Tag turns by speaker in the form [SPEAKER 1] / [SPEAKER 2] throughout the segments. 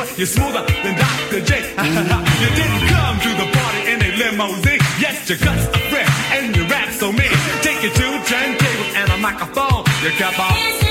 [SPEAKER 1] boy, you're smoother than Dr. J. you didn't come to the party in a limousine. Yes, your guts are fresh and your rap so mean. Take it to turntables and a microphone. You kept on.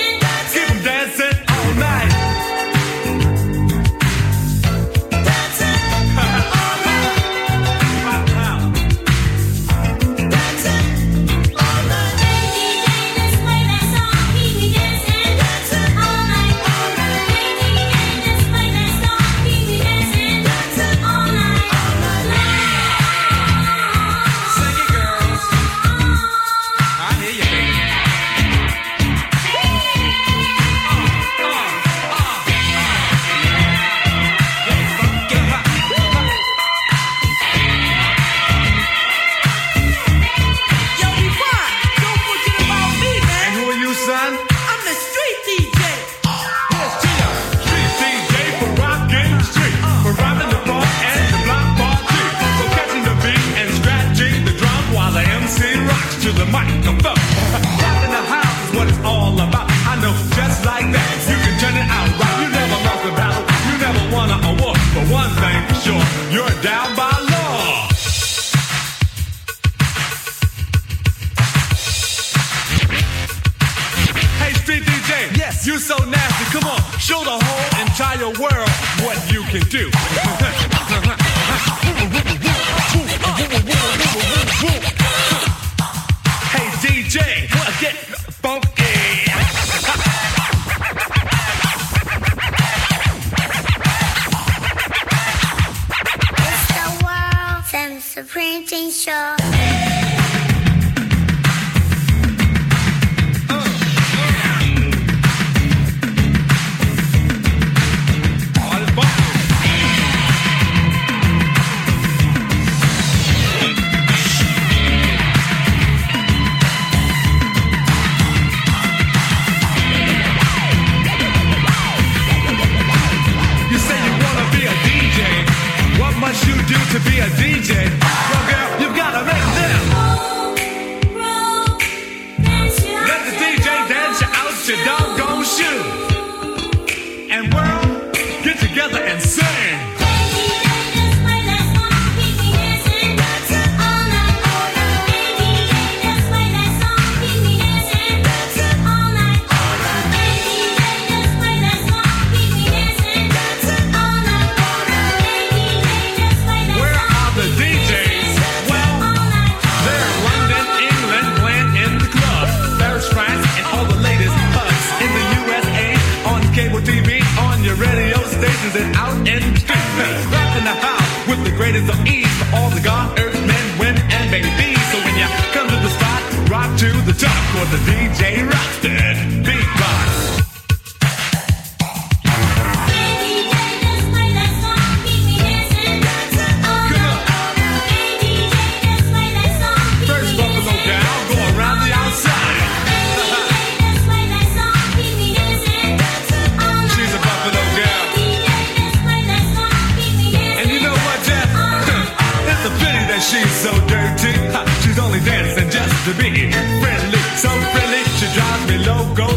[SPEAKER 1] 真说。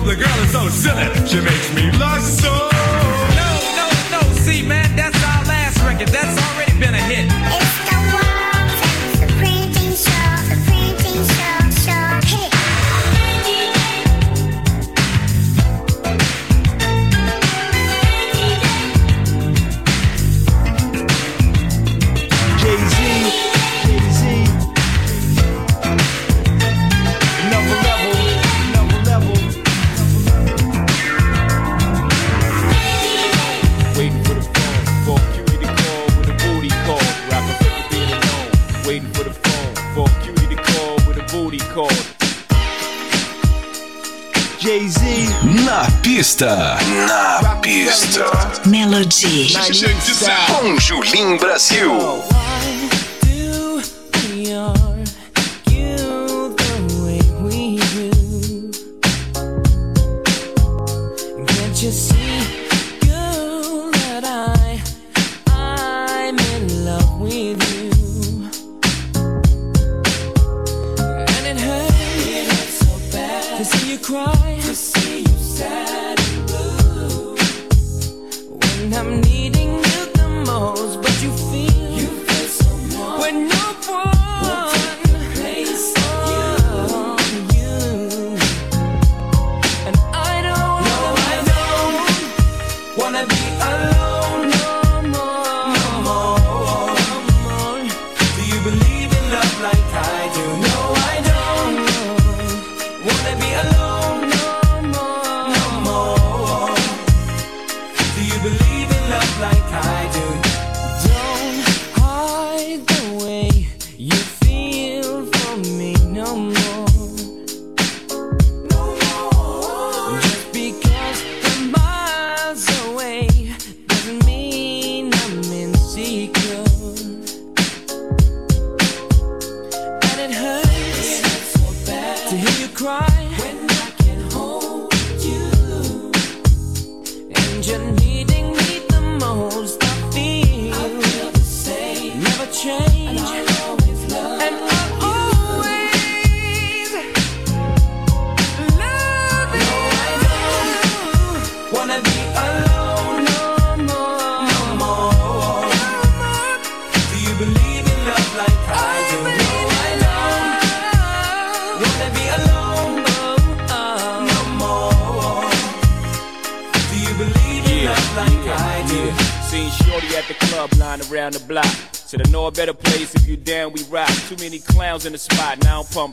[SPEAKER 1] the girl is so silly. She makes me blush so.
[SPEAKER 2] No, no, no. See, man, that's our last record. That's
[SPEAKER 3] pista. Na pista.
[SPEAKER 4] Melody.
[SPEAKER 3] É com Julinho Brasil.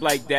[SPEAKER 5] like
[SPEAKER 6] that.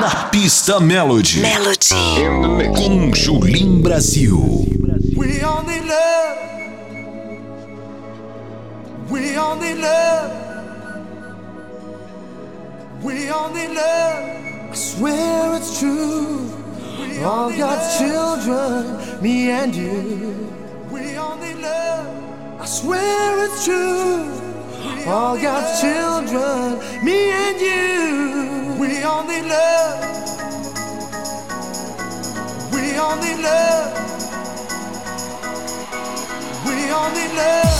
[SPEAKER 7] Na pista Melody. Melody. Com Julim Brasil.
[SPEAKER 8] We only love. We only love. We only love. I swear it's true. We All God's children, me and you. We only love. I swear it's true. all God's children, me and you, we only love, we only love, we only love,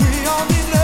[SPEAKER 8] we only love.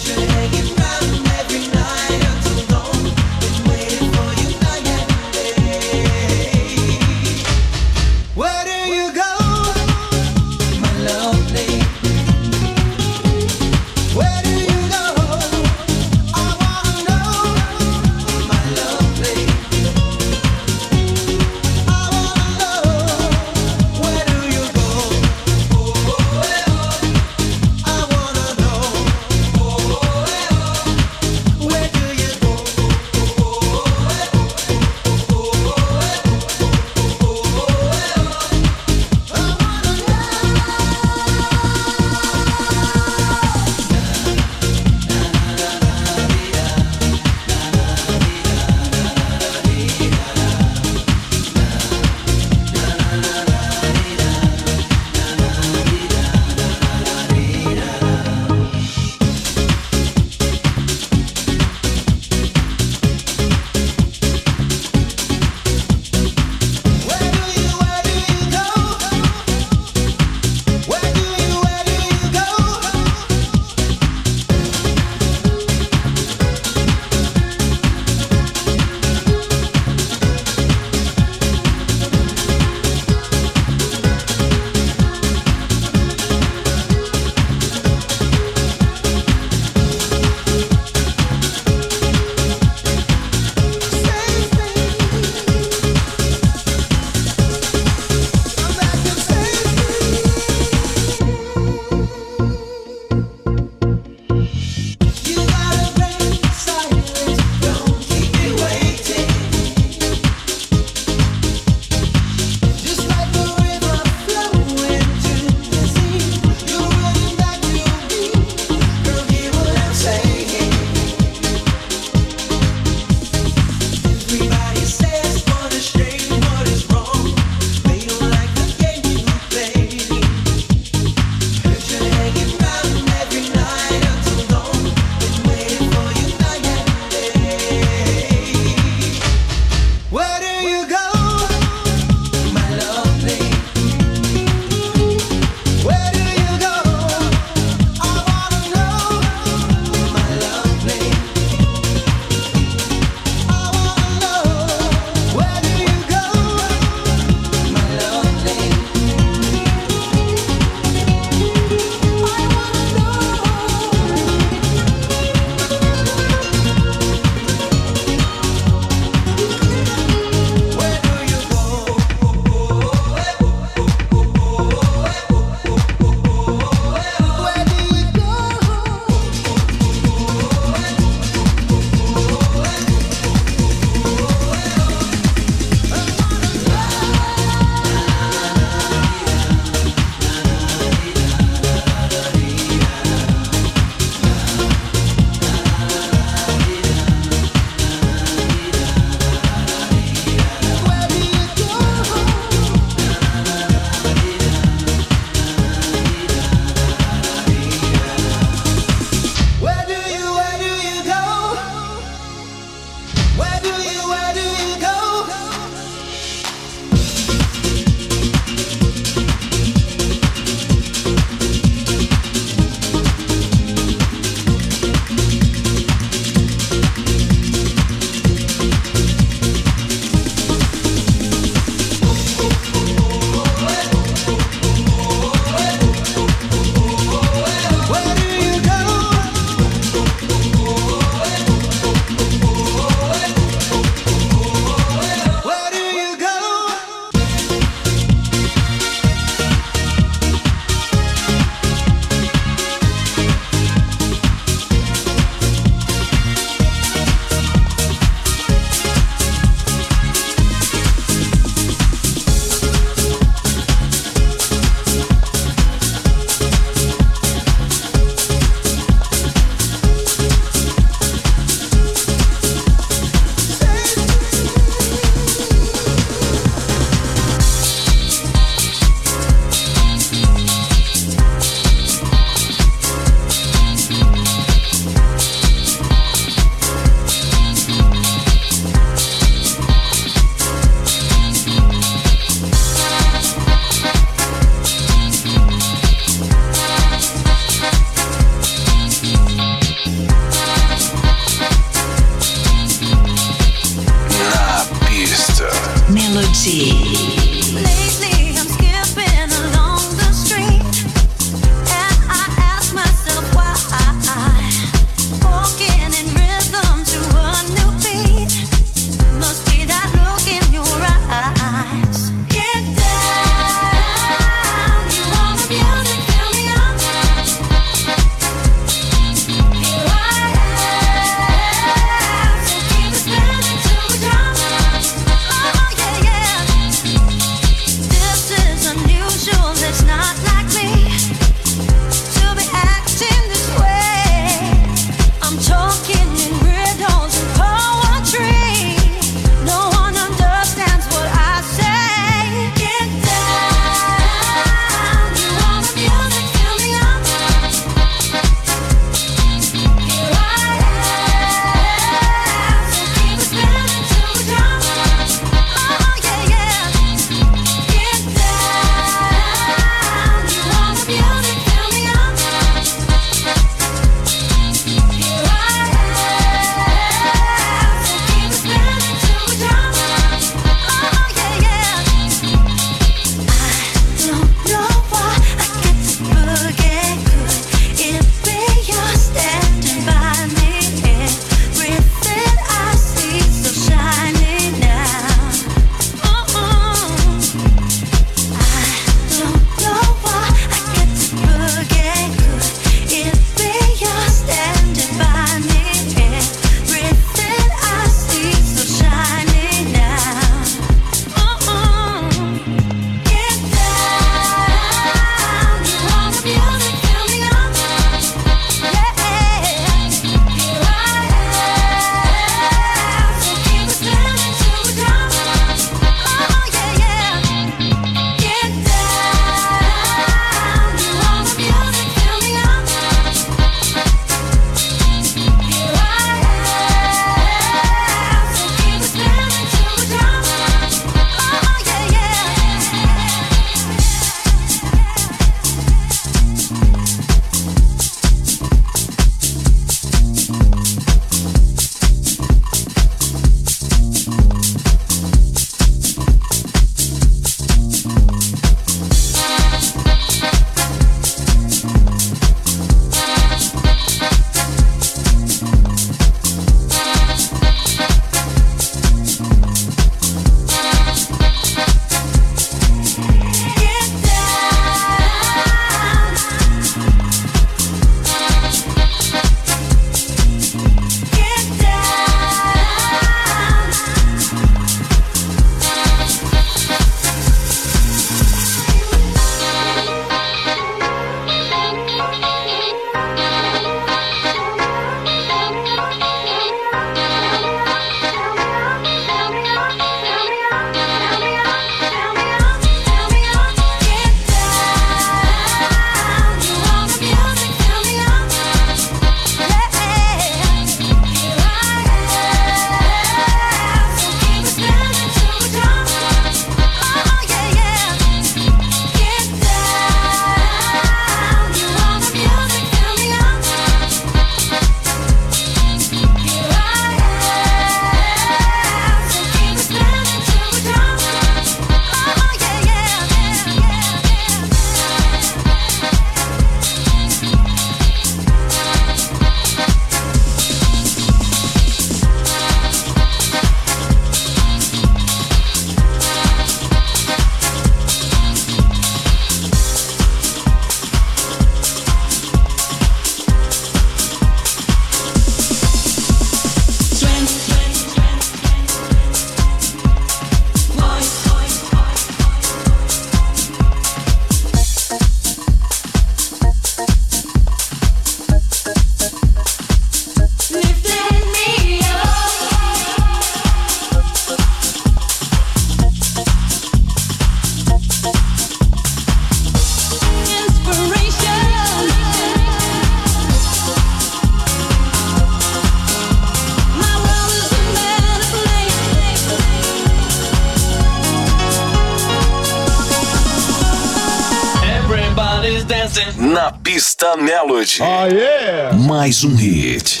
[SPEAKER 9] Na pista Melody.
[SPEAKER 2] Oh, yeah.
[SPEAKER 9] Mais um hit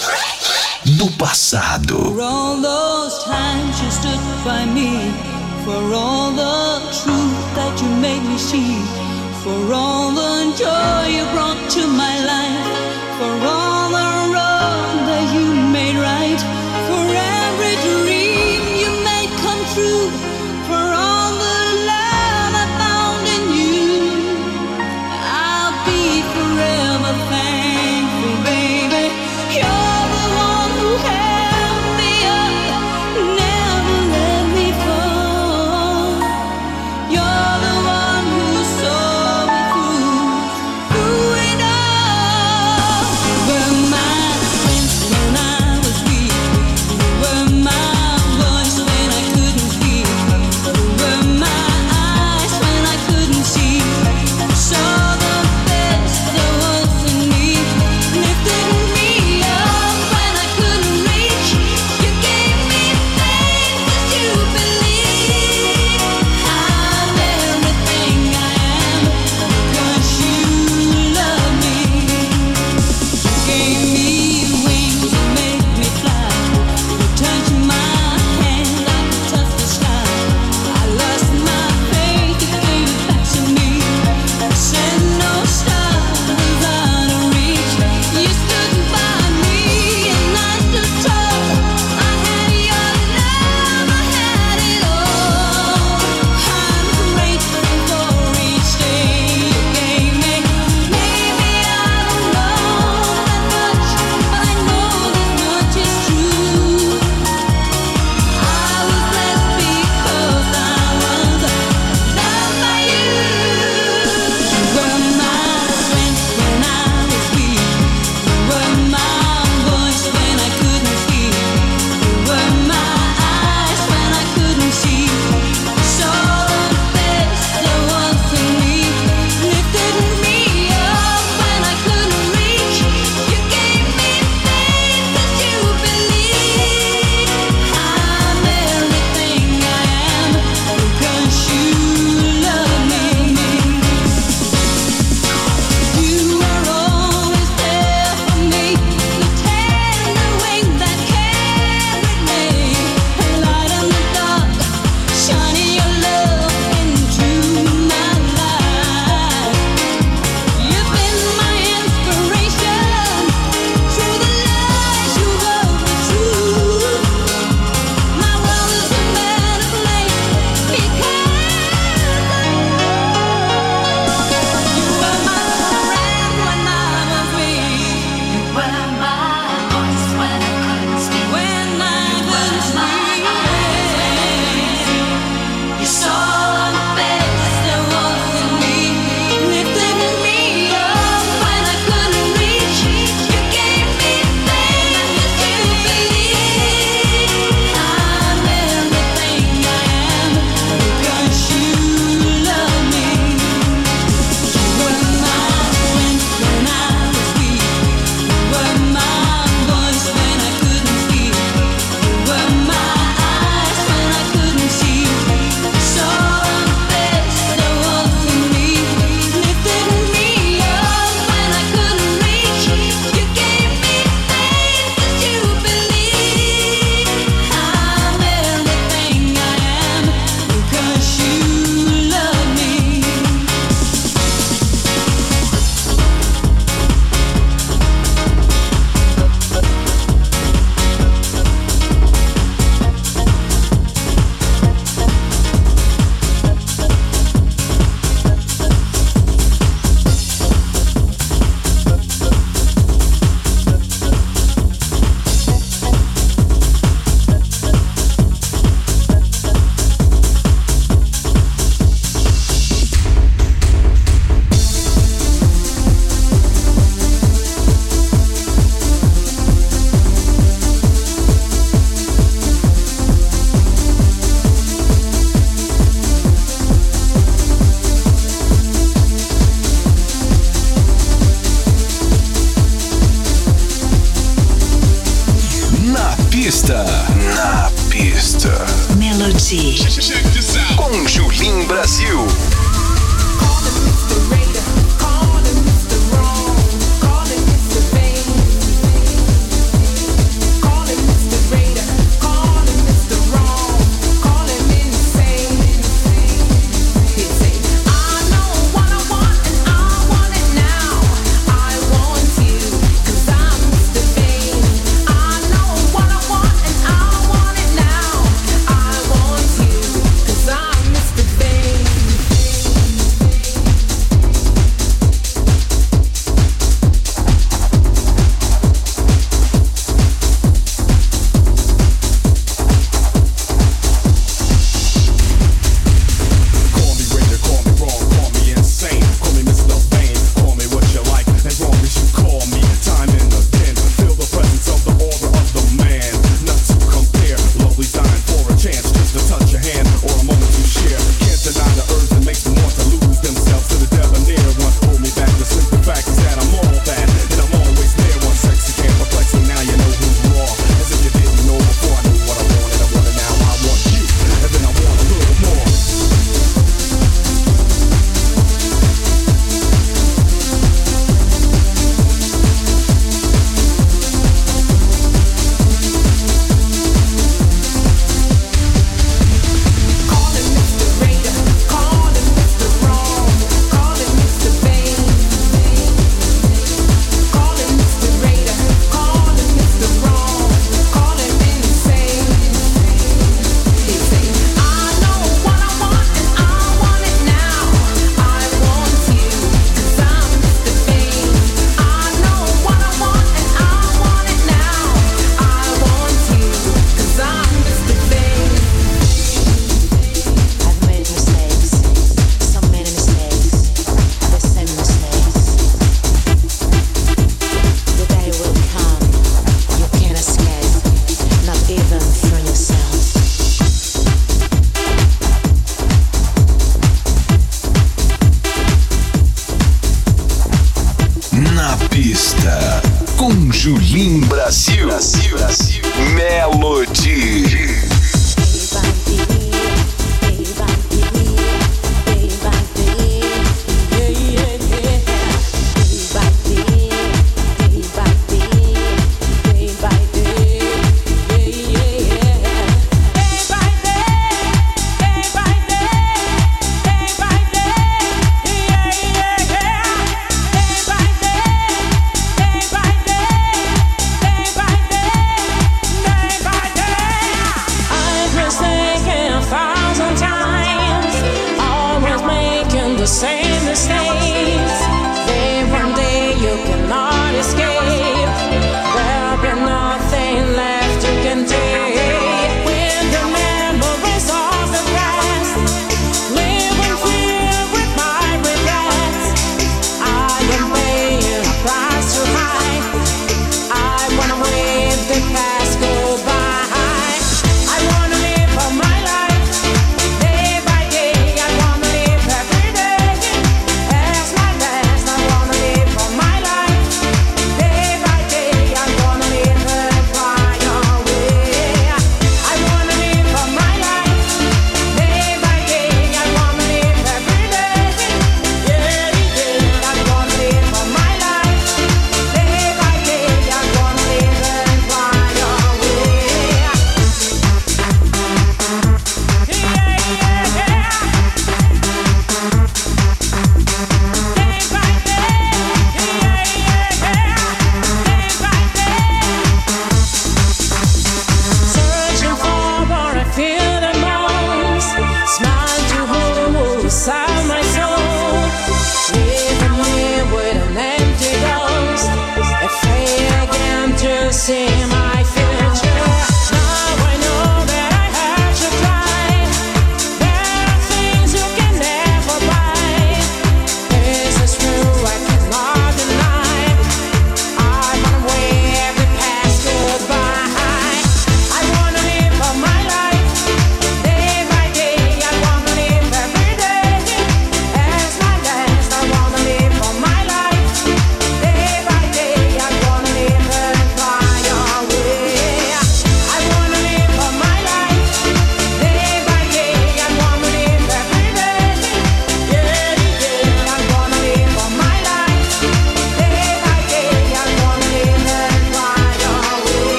[SPEAKER 9] do passado.
[SPEAKER 5] For all those times you stood by me, for all the truth that you made me see, for all the joy you brought to my life, for all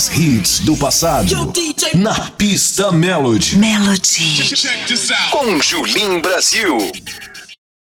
[SPEAKER 7] grandes hits do passado. Na Pista Melody.
[SPEAKER 10] Melody.
[SPEAKER 7] Com Julim Brasil.